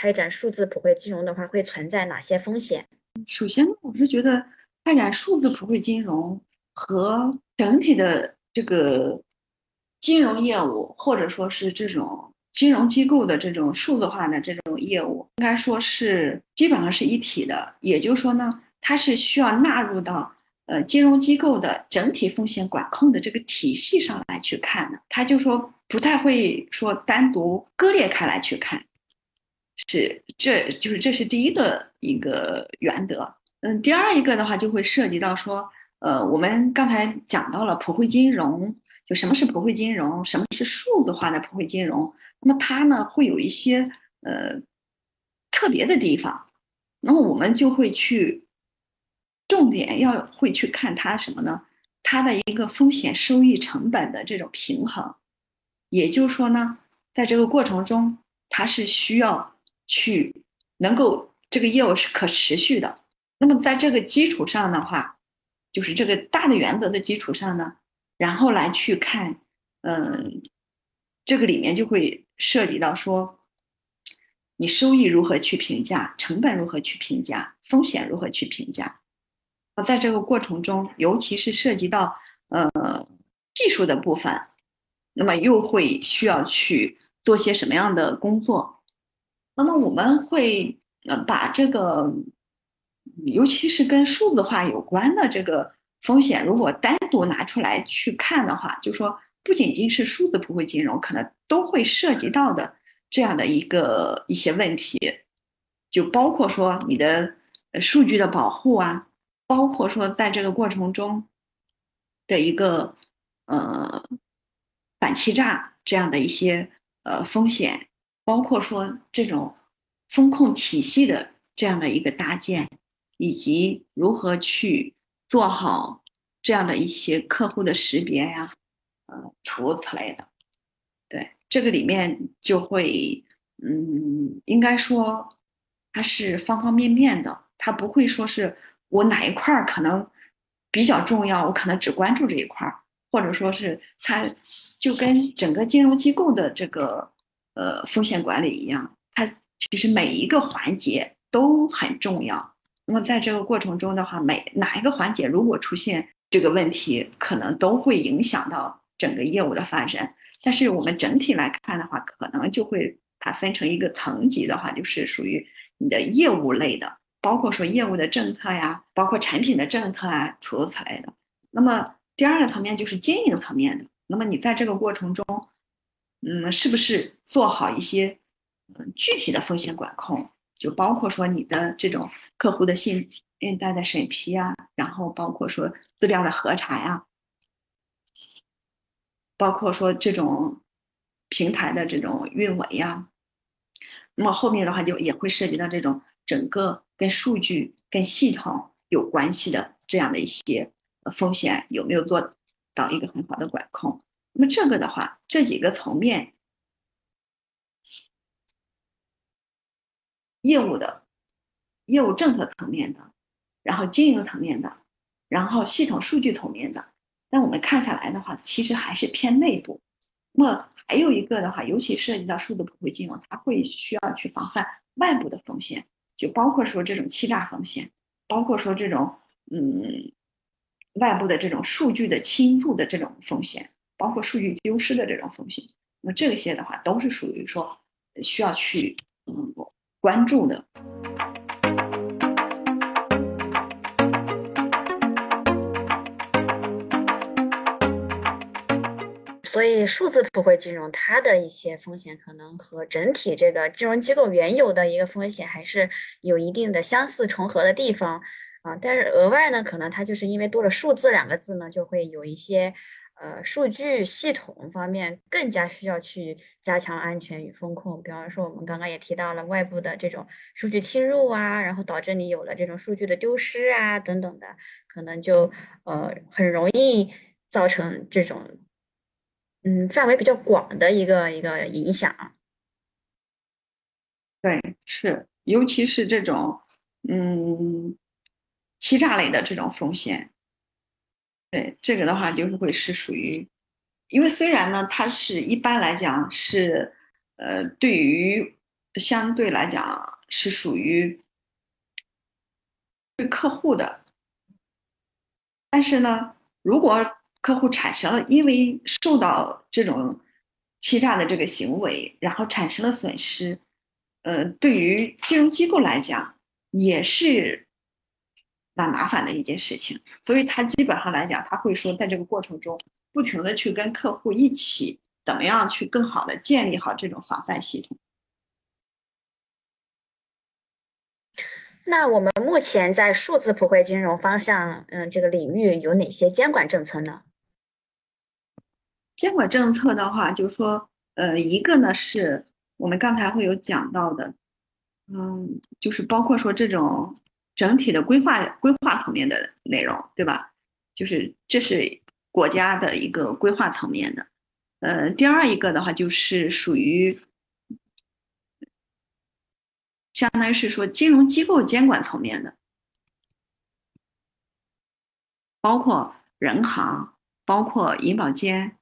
开展数字普惠金融的话，会存在哪些风险？首先，我是觉得开展数字普惠金融和整体的这个金融业务，或者说是这种金融机构的这种数字化的这种业务，应该说是基本上是一体的。也就是说呢，它是需要纳入到呃金融机构的整体风险管控的这个体系上来去看的。它就说不太会说单独割裂开来去看。是，这就是这是第一个一个原则。嗯，第二一个的话就会涉及到说，呃，我们刚才讲到了普惠金融，就什么是普惠金融，什么是数字化的普惠金融。那么它呢会有一些呃特别的地方，那么我们就会去重点要会去看它什么呢？它的一个风险收益成本的这种平衡。也就是说呢，在这个过程中，它是需要。去能够这个业务是可持续的，那么在这个基础上的话，就是这个大的原则的基础上呢，然后来去看，嗯，这个里面就会涉及到说，你收益如何去评价，成本如何去评价，风险如何去评价，啊，在这个过程中，尤其是涉及到呃技术的部分，那么又会需要去做些什么样的工作？那么我们会呃把这个，尤其是跟数字化有关的这个风险，如果单独拿出来去看的话，就说不仅仅是数字普惠金融，可能都会涉及到的这样的一个一些问题，就包括说你的数据的保护啊，包括说在这个过程中的一个呃反欺诈这样的一些呃风险。包括说这种风控体系的这样的一个搭建，以及如何去做好这样的一些客户的识别呀，呃，除此类的。对，这个里面就会，嗯，应该说它是方方面面的，它不会说是我哪一块儿可能比较重要，我可能只关注这一块儿，或者说是它就跟整个金融机构的这个。呃，风险管理一样，它其实每一个环节都很重要。那么在这个过程中的话，每哪一个环节如果出现这个问题，可能都会影响到整个业务的发展。但是我们整体来看的话，可能就会它分成一个层级的话，就是属于你的业务类的，包括说业务的政策呀，包括产品的政策啊，诸如此类的。那么第二个层面就是经营层面的。那么你在这个过程中。嗯，是不是做好一些嗯具体的风险管控？就包括说你的这种客户的信信贷的审批啊，然后包括说资料的核查呀，包括说这种平台的这种运维呀。那么后面的话就也会涉及到这种整个跟数据、跟系统有关系的这样的一些风险有没有做到一个很好的管控？那么这个的话，这几个层面，业务的、业务政策层面的，然后经营层面的，然后系统数据层面的，那我们看下来的话，其实还是偏内部。那么还有一个的话，尤其涉及到数字普惠金融，它会需要去防范外部的风险，就包括说这种欺诈风险，包括说这种嗯外部的这种数据的侵入的这种风险。包括数据丢失的这种风险，那这些的话都是属于说需要去嗯关注的。所以，数字普惠金融它的一些风险可能和整体这个金融机构原有的一个风险还是有一定的相似重合的地方啊。但是额外呢，可能它就是因为多了“数字”两个字呢，就会有一些。呃，数据系统方面更加需要去加强安全与风控。比方说，我们刚刚也提到了外部的这种数据侵入啊，然后导致你有了这种数据的丢失啊等等的，可能就呃很容易造成这种嗯范围比较广的一个一个影响。对，是，尤其是这种嗯欺诈类的这种风险。对这个的话，就是会是属于，因为虽然呢，它是一般来讲是，呃，对于相对来讲是属于对客户的，但是呢，如果客户产生了因为受到这种欺诈的这个行为，然后产生了损失，呃，对于金融机构来讲也是蛮麻烦的一件事情。所以他基本上来讲，他会说，在这个过程中不停的去跟客户一起，怎么样去更好的建立好这种防范系统。那我们目前在数字普惠金融方向，嗯，这个领域有哪些监管政策呢？监管政策的话，就是说，呃，一个呢是我们刚才会有讲到的，嗯，就是包括说这种整体的规划规划层面的内容，对吧？就是这是国家的一个规划层面的。呃，第二一个的话，就是属于相当于是说金融机构监管层面的，包括人行，包括银保监。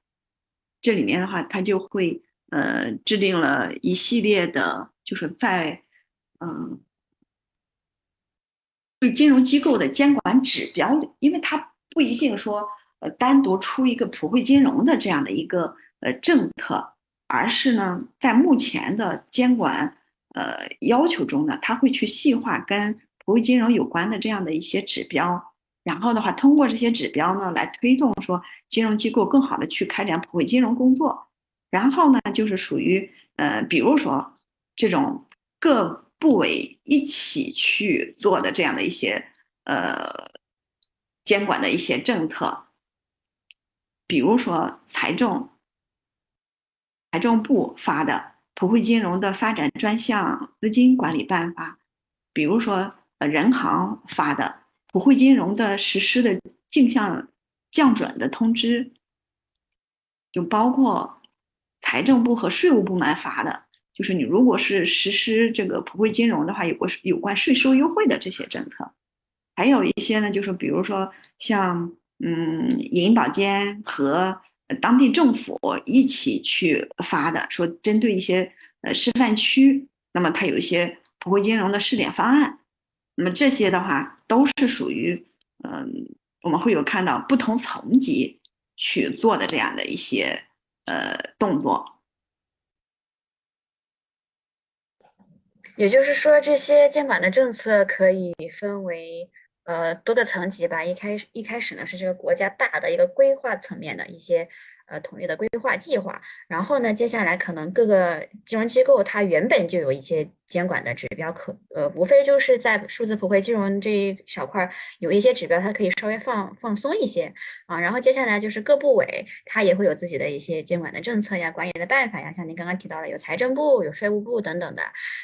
这里面的话，它就会呃制定了一系列的，就是在嗯对金融机构的监管指标，因为它不一定说呃单独出一个普惠金融的这样的一个呃政策，而是呢在目前的监管呃要求中呢，它会去细化跟普惠金融有关的这样的一些指标。然后的话，通过这些指标呢，来推动说金融机构更好的去开展普惠金融工作。然后呢，就是属于呃，比如说这种各部委一起去做的这样的一些呃监管的一些政策，比如说财政财政部发的普惠金融的发展专项资金管理办法，比如说呃人行发的。普惠金融的实施的镜像降准的通知，就包括财政部和税务部门发的，就是你如果是实施这个普惠金融的话，有个有关税收优惠的这些政策，还有一些呢，就是比如说像嗯银保监和当地政府一起去发的，说针对一些呃示范区，那么它有一些普惠金融的试点方案。那么这些的话都是属于，嗯，我们会有看到不同层级去做的这样的一些呃动作。也就是说，这些监管的政策可以分为呃多个层级吧。一开始一开始呢是这个国家大的一个规划层面的一些。呃，统一的规划计划，然后呢，接下来可能各个金融机构它原本就有一些监管的指标，可呃，无非就是在数字普惠金融这一小块有一些指标，它可以稍微放放松一些啊。然后接下来就是各部委，它也会有自己的一些监管的政策呀、管理的办法呀，像您刚刚提到的，有财政部、有税务部等等的。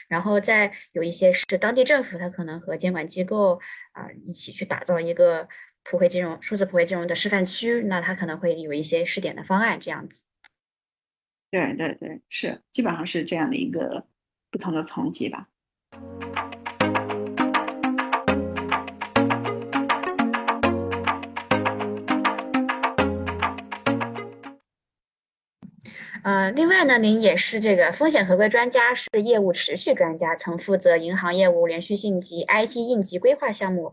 然后再有一些是当地政府，它可能和监管机构啊一起去打造一个。普惠金融、数字普惠金融的示范区，那它可能会有一些试点的方案，这样子。对对对，是基本上是这样的一个不同的层级吧。呃，另外呢，您也是这个风险合规专家，是业务持续专家，曾负责银行业务连续性及 IT 应急规划项目。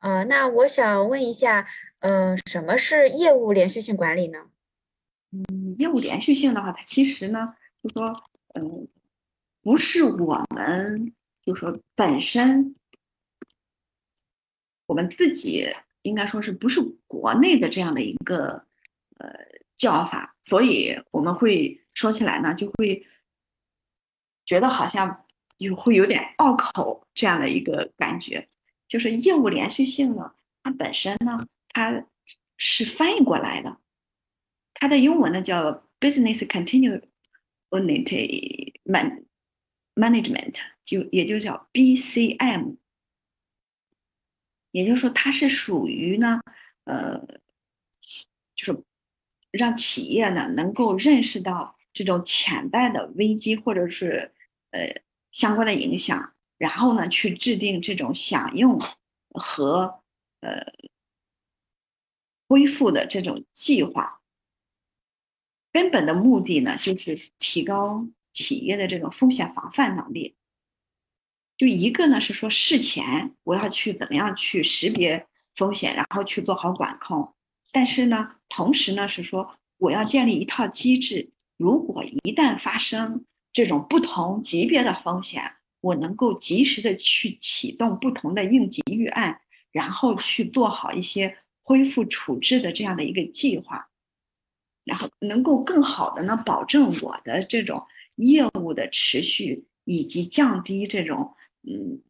呃，那我想问一下，呃，什么是业务连续性管理呢？嗯，业务连续性的话，它其实呢，就说，嗯，不是我们，就说本身，我们自己应该说是不是国内的这样的一个呃叫法，所以我们会说起来呢，就会觉得好像有会有点拗口这样的一个感觉。就是业务连续性呢，它本身呢，它是翻译过来的，它的英文呢叫 business continuity man management，就也就叫 BCM，也就是说它是属于呢，呃，就是让企业呢能够认识到这种潜在的危机或者是呃相关的影响。然后呢，去制定这种响应和呃恢复的这种计划，根本的目的呢，就是提高企业的这种风险防范能力。就一个呢是说事前我要去怎么样去识别风险，然后去做好管控。但是呢，同时呢是说我要建立一套机制，如果一旦发生这种不同级别的风险，我能够及时的去启动不同的应急预案，然后去做好一些恢复处置的这样的一个计划，然后能够更好的呢保证我的这种业务的持续，以及降低这种嗯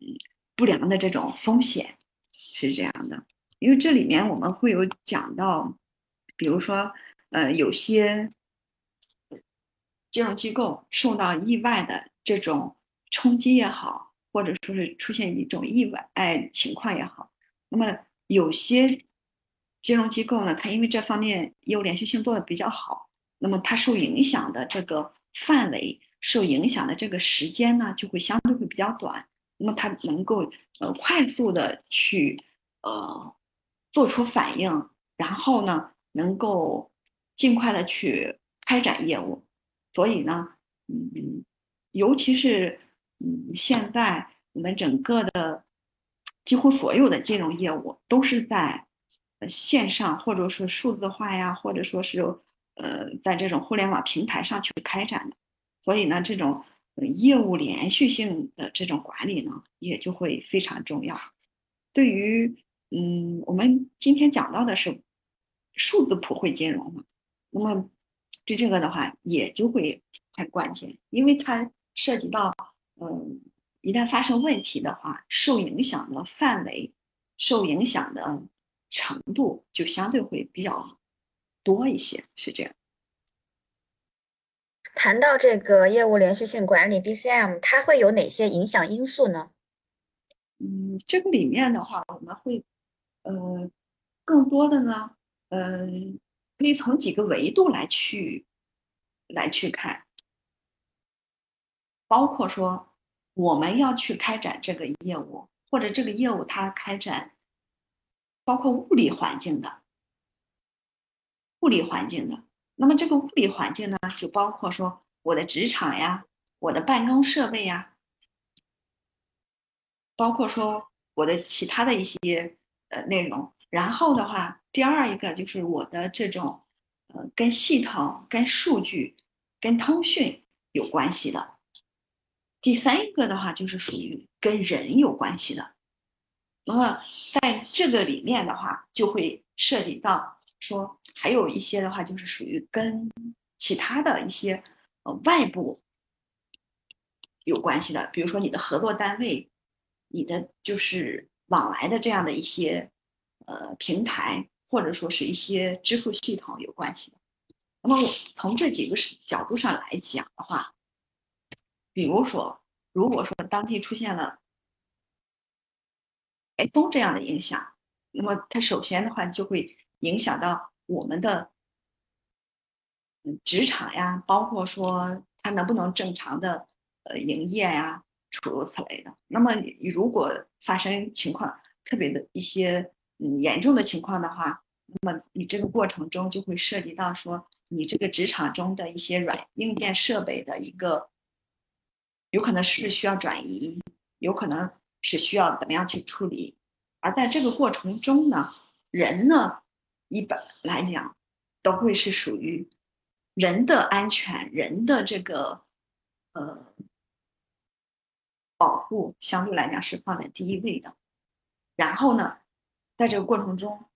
不良的这种风险，是这样的。因为这里面我们会有讲到，比如说呃有些金融机构受到意外的这种。冲击也好，或者说是出现一种意外哎情况也好，那么有些金融机构呢，它因为这方面业务连续性做的比较好，那么它受影响的这个范围、受影响的这个时间呢，就会相对会比较短。那么它能够呃快速的去呃做出反应，然后呢能够尽快的去开展业务。所以呢，嗯，尤其是。嗯，现在我们整个的几乎所有的金融业务都是在线上，或者说数字化呀，或者说是呃在这种互联网平台上去开展的。所以呢，这种业务连续性的这种管理呢，也就会非常重要。对于嗯，我们今天讲到的是数字普惠金融嘛，那么对这个的话也就会很关键，因为它涉及到。嗯，一旦发生问题的话，受影响的范围、受影响的程度就相对会比较多一些，是这样。谈到这个业务连续性管理 （BCM），它会有哪些影响因素呢？嗯，这个里面的话，我们会呃更多的呢，嗯，可以从几个维度来去来去看，包括说。我们要去开展这个业务，或者这个业务它开展，包括物理环境的，物理环境的。那么这个物理环境呢，就包括说我的职场呀，我的办公设备呀，包括说我的其他的一些呃内容。然后的话，第二一个就是我的这种呃跟系统、跟数据、跟通讯有关系的。第三一个的话就是属于跟人有关系的，那么在这个里面的话，就会涉及到说还有一些的话就是属于跟其他的一些呃外部有关系的，比如说你的合作单位，你的就是往来的这样的一些呃平台，或者说是一些支付系统有关系的。那么从这几个角度上来讲的话。比如说，如果说当地出现了台风这样的影响，那么它首先的话就会影响到我们的职场呀，包括说它能不能正常的呃营业呀，诸如此类的。那么你如果发生情况特别的一些嗯严重的情况的话，那么你这个过程中就会涉及到说你这个职场中的一些软硬件设备的一个。有可能是需要转移，有可能是需要怎么样去处理，而在这个过程中呢，人呢，一般来讲都会是属于人的安全、人的这个呃保护，相对来讲是放在第一位的。然后呢，在这个过程中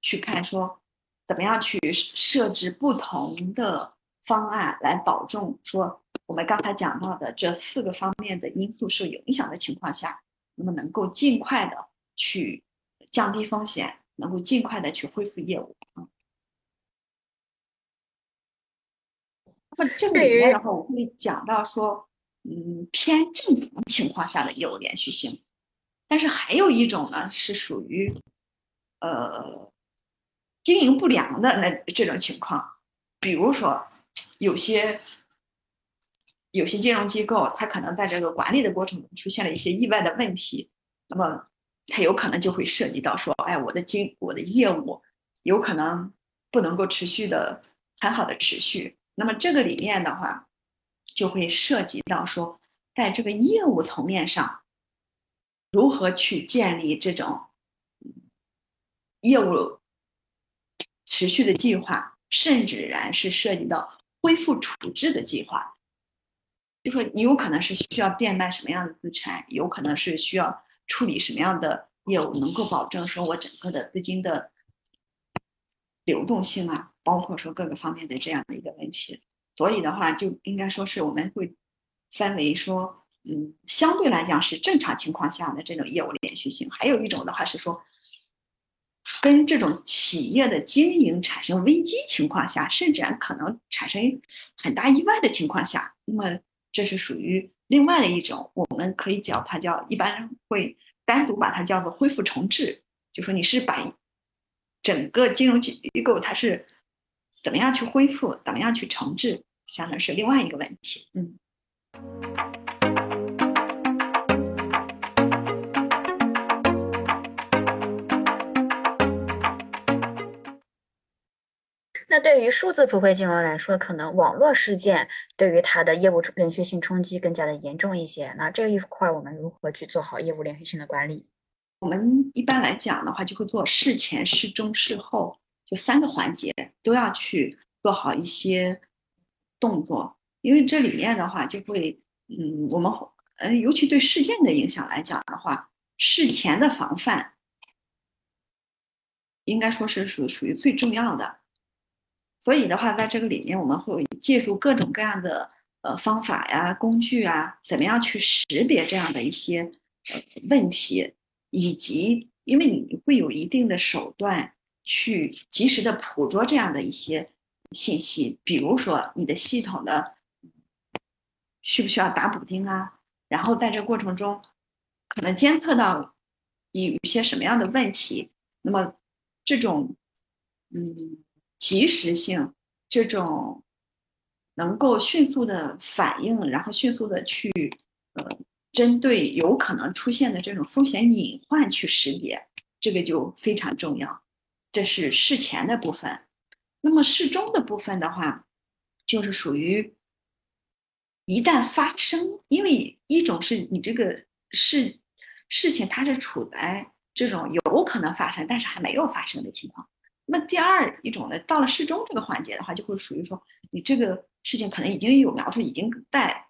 去看说，怎么样去设置不同的方案来保证说。我们刚才讲到的这四个方面的因素受影响的情况下，那么能够尽快的去降低风险，能够尽快的去恢复业务啊。那么这个里面的话，我会讲到说，嗯，偏正常情况下的业务连续性，但是还有一种呢，是属于呃经营不良的那这种情况，比如说有些。有些金融机构，它可能在这个管理的过程中出现了一些意外的问题，那么它有可能就会涉及到说，哎，我的经我的业务有可能不能够持续的很好的持续。那么这个里面的话，就会涉及到说，在这个业务层面上，如何去建立这种业务持续的计划，甚至然是涉及到恢复处置的计划。就说你有可能是需要变卖什么样的资产，有可能是需要处理什么样的业务，能够保证说我整个的资金的流动性啊，包括说各个方面的这样的一个问题。所以的话，就应该说是我们会分为说，嗯，相对来讲是正常情况下的这种业务连续性，还有一种的话是说，跟这种企业的经营产生危机情况下，甚至可能产生很大意外的情况下，那么这是属于另外的一种，我们可以叫它叫，一般会单独把它叫做恢复重置，就说你是把整个金融机构它是。怎么样去恢复？怎么样去重置？想的是另外一个问题。嗯。那对于数字普惠金融来说，可能网络事件对于它的业务连续性冲击更加的严重一些。那这一块我们如何去做好业务连续性的管理？我们一般来讲的话，就会做事前、事中、事后。就三个环节都要去做好一些动作，因为这里面的话就会，嗯，我们呃，尤其对事件的影响来讲的话，事前的防范应该说是属属于最重要的。所以的话，在这个里面，我们会借助各种各样的呃方法呀、工具啊，怎么样去识别这样的一些问题，以及因为你会有一定的手段。去及时的捕捉这样的一些信息，比如说你的系统的需不需要打补丁啊？然后在这过程中，可能监测到有一些什么样的问题，那么这种嗯及时性，这种能够迅速的反应，然后迅速的去呃针对有可能出现的这种风险隐患去识别，这个就非常重要。这是事前的部分，那么事中的部分的话，就是属于一旦发生，因为一种是你这个事事情它是处在这种有可能发生但是还没有发生的情况，那么第二一种呢，到了事中这个环节的话，就会属于说你这个事情可能已经有苗头，已经在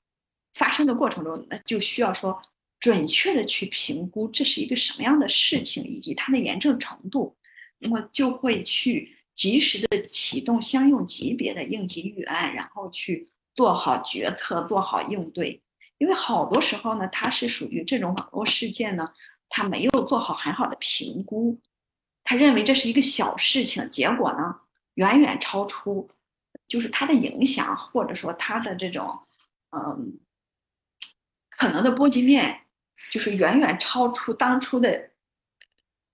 发生的过程中，那就需要说准确的去评估这是一个什么样的事情，以及它的严重程度。那么就会去及时的启动相应级别的应急预案，然后去做好决策，做好应对。因为好多时候呢，它是属于这种网络事件呢，他没有做好很好的评估，他认为这是一个小事情，结果呢，远远超出，就是它的影响，或者说它的这种，嗯，可能的波及面，就是远远超出当初的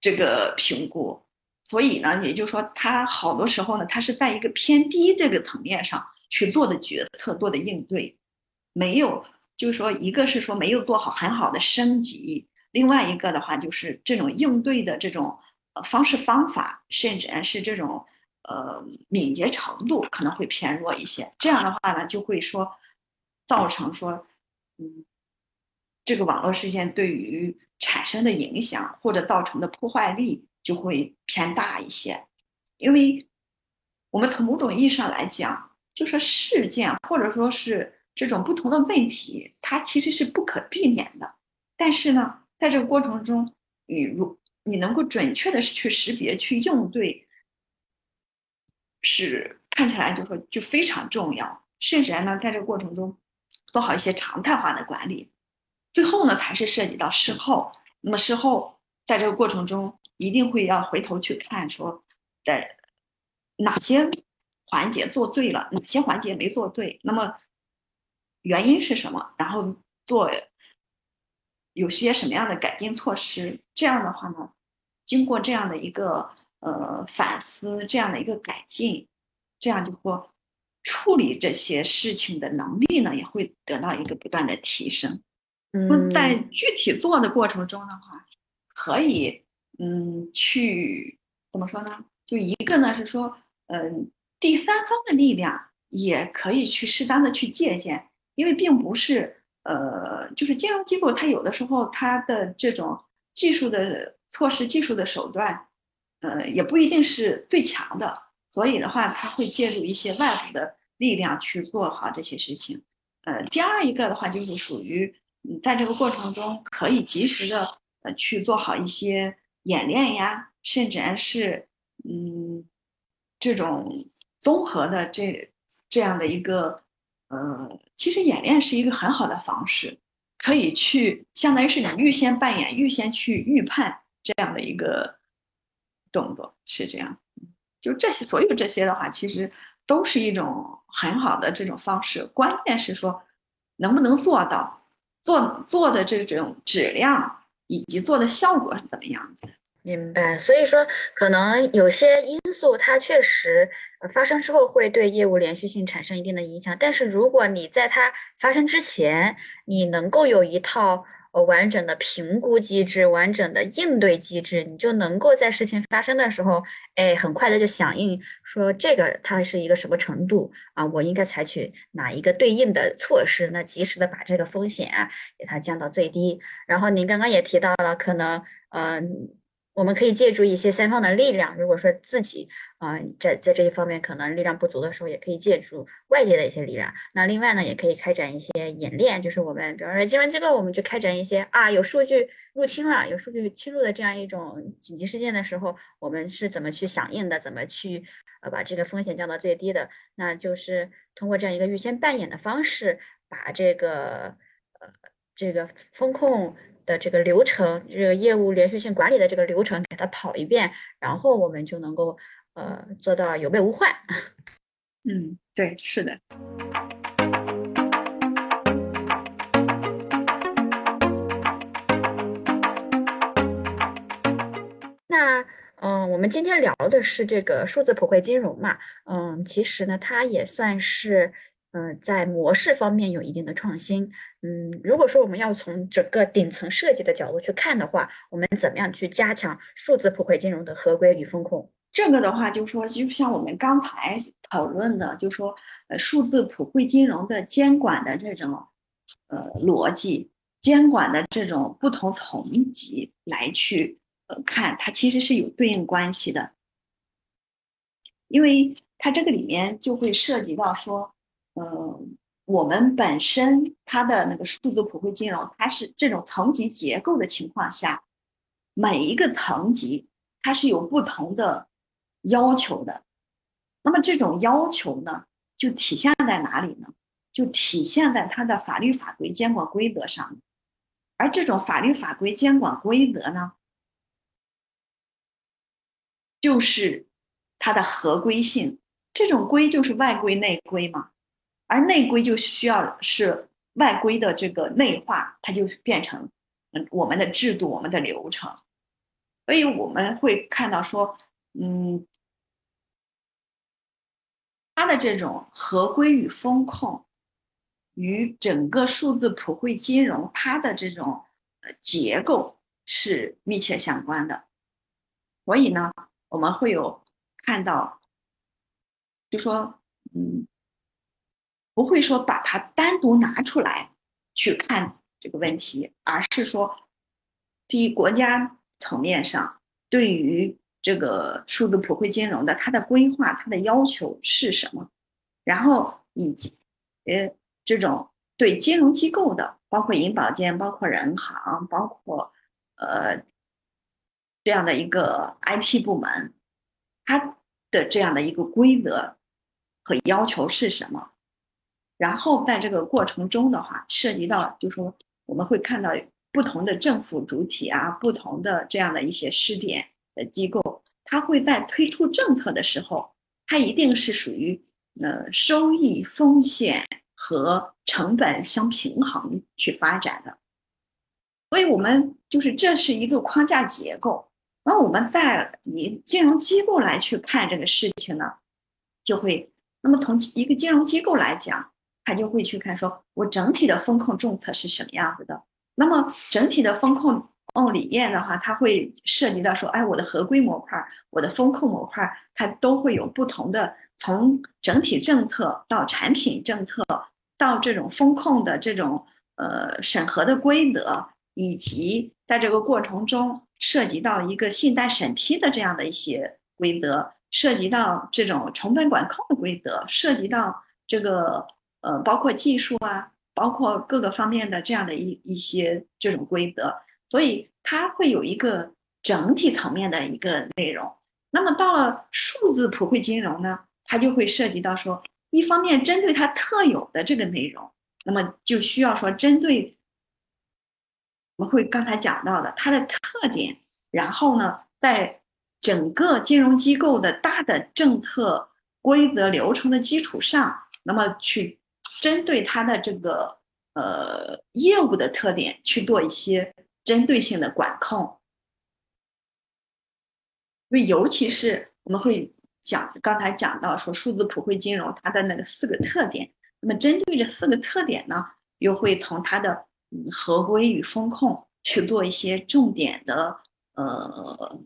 这个评估。所以呢，也就是说，他好多时候呢，他是在一个偏低这个层面上去做的决策、做的应对，没有，就是说，一个是说没有做好很好的升级，另外一个的话就是这种应对的这种方式方法，甚至是这种呃敏捷程度可能会偏弱一些。这样的话呢，就会说造成说，嗯，这个网络事件对于产生的影响或者造成的破坏力。就会偏大一些，因为我们从某种意义上来讲，就说事件或者说是这种不同的问题，它其实是不可避免的。但是呢，在这个过程中，你如你能够准确的去识别、去应对，是看起来就说就非常重要。甚至呢，在这个过程中做好一些常态化的管理，最后呢，才是涉及到事后。那么事后在这个过程中。一定会要回头去看，说的哪些环节做对了，哪些环节没做对，那么原因是什么？然后做有些什么样的改进措施？这样的话呢，经过这样的一个呃反思，这样的一个改进，这样就会处理这些事情的能力呢，也会得到一个不断的提升。嗯，在具体做的过程中的话，可以。嗯，去怎么说呢？就一个呢是说，嗯，第三方的力量也可以去适当的去借鉴，因为并不是呃，就是金融机构它有的时候它的这种技术的措施、技术的手段，呃，也不一定是最强的，所以的话，它会借助一些外部的力量去做好这些事情。呃，第二一个的话就是属于嗯，在这个过程中可以及时的呃去做好一些演练呀，甚至是嗯这种综合的这这样的一个呃，其实演练是一个很好的方式，可以去相当于是你预先扮演、预先去预判这样的一个动作，是这样。就这些，所有这些的话，其实都是一种很好的这种方式。关键是说，能不能做到，做做的这种质量以及做的效果是怎么样？明白。所以说，可能有些因素它确实发生之后会对业务连续性产生一定的影响，但是如果你在它发生之前，你能够有一套。呃，完整的评估机制，完整的应对机制，你就能够在事情发生的时候，哎，很快的就响应，说这个它是一个什么程度啊？我应该采取哪一个对应的措施？那及时的把这个风险，给它降到最低。然后您刚刚也提到了，可能，嗯。我们可以借助一些三方的力量，如果说自己啊在在这一方面可能力量不足的时候，也可以借助外界的一些力量。那另外呢，也可以开展一些演练，就是我们比方说金融机构，我们就开展一些啊有数据入侵了，有数据侵入的这样一种紧急事件的时候，我们是怎么去响应的，怎么去呃把这个风险降到最低的？那就是通过这样一个预先扮演的方式，把这个呃这个风控。的这个流程，这个业务连续性管理的这个流程，给它跑一遍，然后我们就能够呃做到有备无患。嗯，对，是的。那嗯，我们今天聊的是这个数字普惠金融嘛，嗯，其实呢，它也算是。嗯，在模式方面有一定的创新。嗯，如果说我们要从整个顶层设计的角度去看的话，我们怎么样去加强数字普惠金融的合规与风控？这个的话，就说就像我们刚才讨论的，就说呃，数字普惠金融的监管的这种呃逻辑，监管的这种不同层级来去呃看，它其实是有对应关系的，因为它这个里面就会涉及到说。嗯，我们本身它的那个数字普惠金融，它是这种层级结构的情况下，每一个层级它是有不同的要求的。那么这种要求呢，就体现在哪里呢？就体现在它的法律法规监管规则上。而这种法律法规监管规则呢，就是它的合规性。这种规就是外规内规嘛。而内规就需要是外规的这个内化，它就变成嗯我们的制度、我们的流程，所以我们会看到说，嗯，它的这种合规与风控与整个数字普惠金融它的这种结构是密切相关的，所以呢，我们会有看到，就说嗯。不会说把它单独拿出来去看这个问题，而是说，第一，国家层面上对于这个数字普惠金融的它的规划、它的要求是什么，然后以及呃这种对金融机构的，包括银保监、包括人行、包括呃这样的一个 IT 部门，它的这样的一个规则和要求是什么？然后在这个过程中的话，涉及到就说我们会看到不同的政府主体啊，不同的这样的一些试点的机构，它会在推出政策的时候，它一定是属于呃收益、风险和成本相平衡去发展的。所以我们就是这是一个框架结构。那我们在以金融机构来去看这个事情呢，就会那么从一个金融机构来讲。他就会去看，说我整体的风控政策是什么样子的。那么整体的风控哦理念的话，它会涉及到说，哎，我的合规模块，我的风控模块，它都会有不同的，从整体政策到产品政策到这种风控的这种呃审核的规则，以及在这个过程中涉及到一个信贷审批的这样的一些规则，涉及到这种成本管控的规则，涉及到这个呃包括技术啊，包括各个方面的这样的一一些这种规则，所以它会有一个整体层面的一个内容。那么到了数字普惠金融呢，它就会涉及到说，一方面针对它特有的这个内容，那么就需要说针对我们会刚才讲到的它的特点，然后呢，在整个金融机构的大的政策规则流程的基础上，那么去针对它的这个呃业务的特点去做一些针对性的管控。因为尤其是我们会讲，刚才讲到说数字普惠金融它的那个四个特点，那么针对这四个特点呢，又会从它的嗯合规与风控去做一些重点的呃，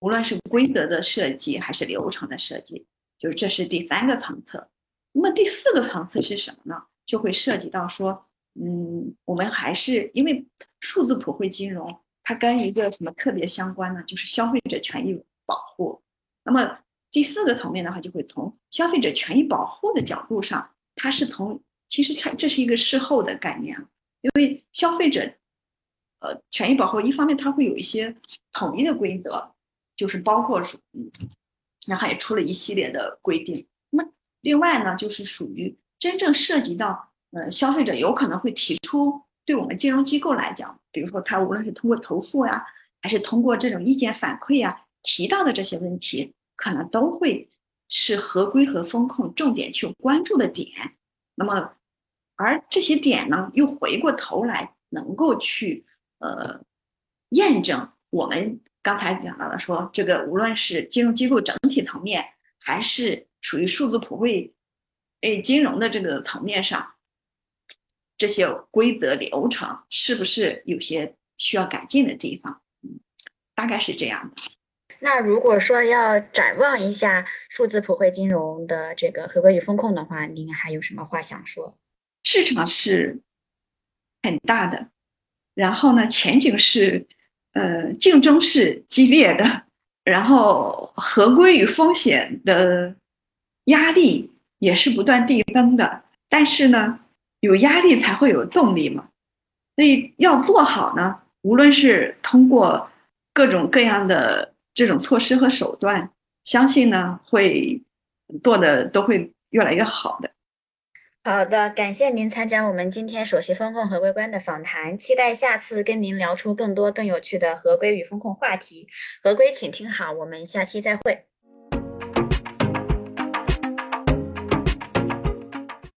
无论是规则的设计还是流程的设计，就是这是第三个层次。那么第四个层次是什么呢？就会涉及到说，嗯，我们还是因为数字普惠金融。它跟一个什么特别相关呢？就是消费者权益保护。那么第四个层面的话，就会从消费者权益保护的角度上，它是从其实这这是一个事后的概念因为消费者呃权益保护一方面它会有一些统一的规则，就是包括是嗯，然后也出了一系列的规定。另外呢，就是属于真正涉及到呃消费者有可能会提出。对我们金融机构来讲，比如说他无论是通过投诉呀，还是通过这种意见反馈呀，提到的这些问题，可能都会是合规和风控重点去关注的点。那么，而这些点呢，又回过头来能够去呃验证我们刚才讲到的，说这个无论是金融机构整体层面，还是属于数字普惠哎金融的这个层面上。这些规则流程是不是有些需要改进的地方？嗯，大概是这样的。那如果说要展望一下数字普惠金融的这个合规与风控的话，您还有什么话想说？市场是很大的，然后呢，前景是呃竞争是激烈的，然后合规与风险的压力也是不断递增的，但是呢。有压力才会有动力嘛，所以要做好呢。无论是通过各种各样的这种措施和手段，相信呢会做的都会越来越好的。好的，感谢您参加我们今天首席风控合规官的访谈，期待下次跟您聊出更多更有趣的合规与风控话题。合规，请听好，我们下期再会。